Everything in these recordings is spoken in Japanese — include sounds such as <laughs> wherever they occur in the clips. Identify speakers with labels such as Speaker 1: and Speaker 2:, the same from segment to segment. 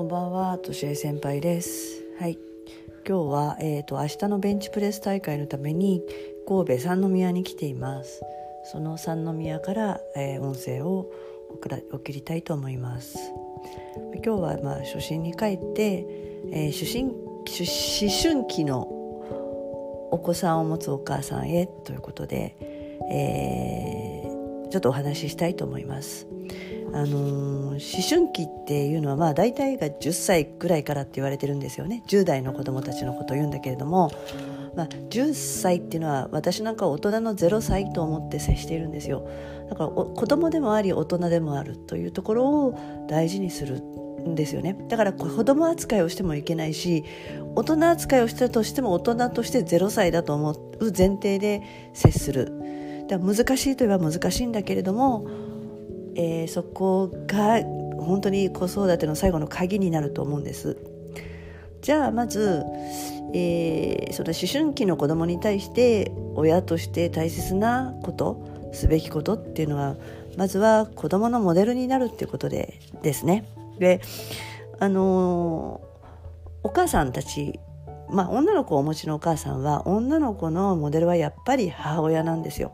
Speaker 1: こんばんは、としえ先輩です。はい。今日は、えっ、と、明日のベンチプレス大会のために、神戸三宮に来ています。その三宮から、えー音声を送ら送りたいと思います。今日は、まあ、初心に帰って、えー、主思思春期のお子さんを持つお母さんへということで、えーちょっとお話ししたいと思います。あの思春期っていうのはまあ大体が10歳ぐらいからって言われてるんですよね。10代の子供たちのことを言うんだけれども、まあ、10歳っていうのは私なんか大人の0歳と思って接しているんですよ。だからお子供でもあり大人でもあるというところを大事にするんですよね。だから子供扱いをしてもいけないし大人扱いをしたとしても大人として0歳だと思う前提で接する。だから難しいといえば難しいんだけれどもえーそこが本当に子育ての最後の鍵になると思うんです。じゃあまず、えーその思春期の子供に対して親として大切なことすべきことっていうのはまずは子供のモデルになるっていうことでですね。であのーお母さんたちまあ女の子をお持ちのお母さんは女の子のモデルはやっぱり母親なんですよ。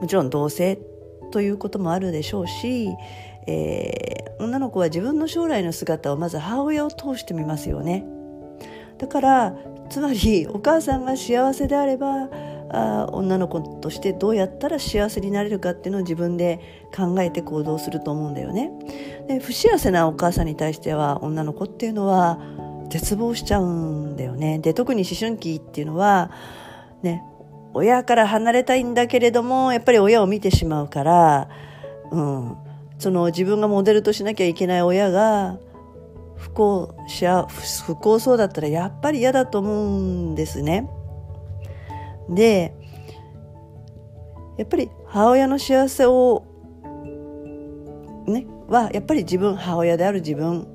Speaker 1: もちろん同性ということもあるでしょうし、えー女の子は自分の将来の姿をまず母親を通してみますよね。だからつまりお母さんが幸せであればあ女の子としてどうやったら幸せになれるかっていうのを自分で考えて行動すると思うんだよね。で不幸せなお母さんに対しては女の子っていうのは絶望しちゃうんだよね。で特に思春期っていうのはね親から離れたいんだけれどもやっぱり親を見てしまうから、うん、その自分がモデルとしなきゃいけない親が不幸しあ不幸そうだったらやっぱり嫌だと思うんですね。でやっぱり母親の幸せをねはやっぱり自分母親である自分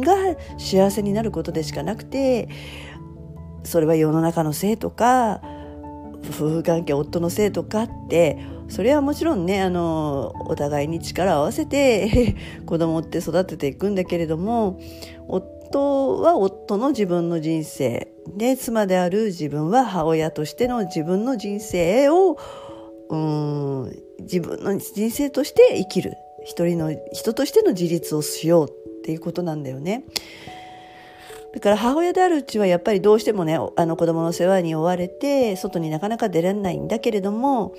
Speaker 1: が幸せになることでしかなくてそれは世の中のせいとか夫婦関係夫のせいとかってそれはもちろんねあのお互いに力を合わせて <laughs> 子供って育てていくんだけれども夫は夫の自分の人生で妻である自分は母親としての自分の人生をうん自分の人生として生きる一人の人としての自立をしようっていうことなんだよね。だから母親であるうちはやっぱりどうしてもねあの子供の世話に追われて外になかなか出られないんだけれども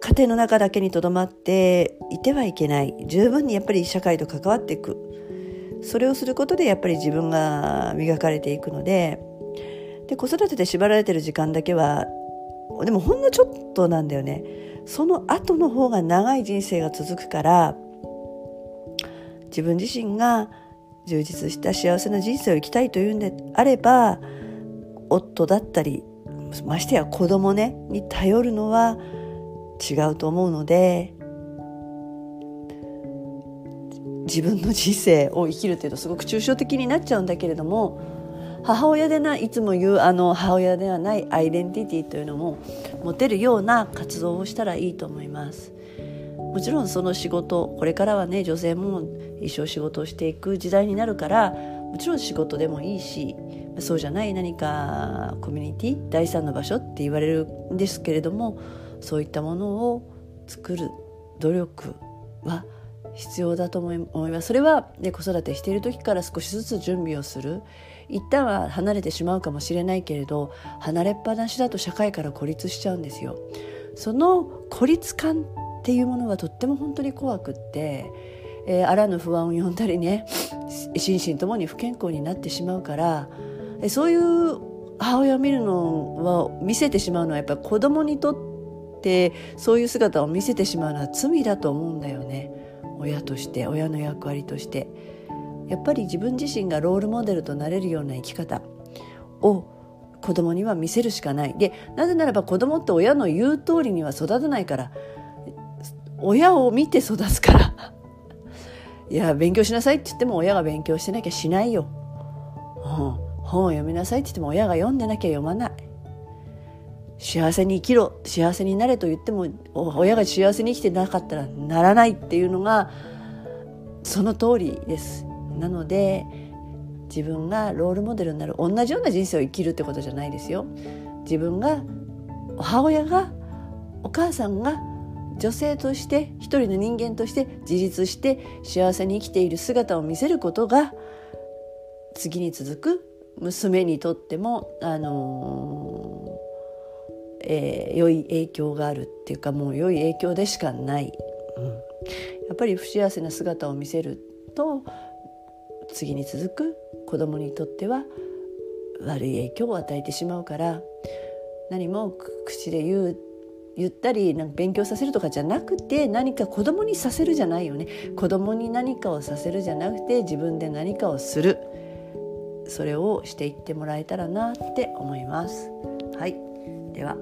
Speaker 1: 家庭の中だけにとどまっていてはいけない。十分にやっぱり社会と関わっていく。それをすることでやっぱり自分が磨かれていくので。で子育てで縛られてる時間だけはでもほんのちょっとなんだよね。その後の方が長い人生が続くから自分自身が充実した幸せな人生を生きたいというんであれば夫だったりましてや子供ねに頼るのは違うと思うので自分の人生を生きるというとすごく抽象的になっちゃうんだけれども母親でないつも言うあの母親ではないアイデンティティというのも持てるような活動をしたらいいと思います。もちろんその仕事これからはね女性も一生仕事をしていく時代になるからもちろん仕事でもいいしそうじゃない何かコミュニティ第三の場所って言われるんですけれどもそういったものを作る努力は必要だと思いますそれは、ね、子育てしている時から少しずつ準備をする一旦は離れてしまうかもしれないけれど離れっぱなしだと社会から孤立しちゃうんですよ。その孤立感っていうものはとっても本当に怖くって、えーあらぬ不安を呼んだりね心身ともに不健康になってしまうからそういう母親を見るのは見せてしまうのはやっぱり子供にとってそういう姿を見せてしまうのは罪だと思うんだよね。親として親の役割として。やっぱり自分自身がロールモデルとなれるような生き方を子供には見せるしかない。でなぜならば子供って親の言う通りには育たないから親を見て育つから。<laughs> いや勉強しなさいって言っても親が勉強してなきゃしないよ、うん、本を読みなさいって言っても親が読んでなきゃ読まない。幸せに生きろ幸せになれと言っても親が幸せに生きてなかったらならないっていうのがその通りです。なので自分がロールモデルになる同じような人生を生きるってことじゃないですよ。自分が母親がお母さんが女性として一人の人間として自立して幸せに生きている姿を見せることが次に続く娘にとっても、あのー、えー、良い影響があるっていうかもう良い影響でしかない、うん、やっぱり不幸せな姿を見せると次に続く子供にとっては悪い影響を与えてしまうから何も口で言う言ったりなんか勉強させるとかじゃなくて何か子供にさせるじゃないよね。子供に何かをさせるじゃなくて自分で何かをする。それをしていってもらえたらなって思います。はい、では。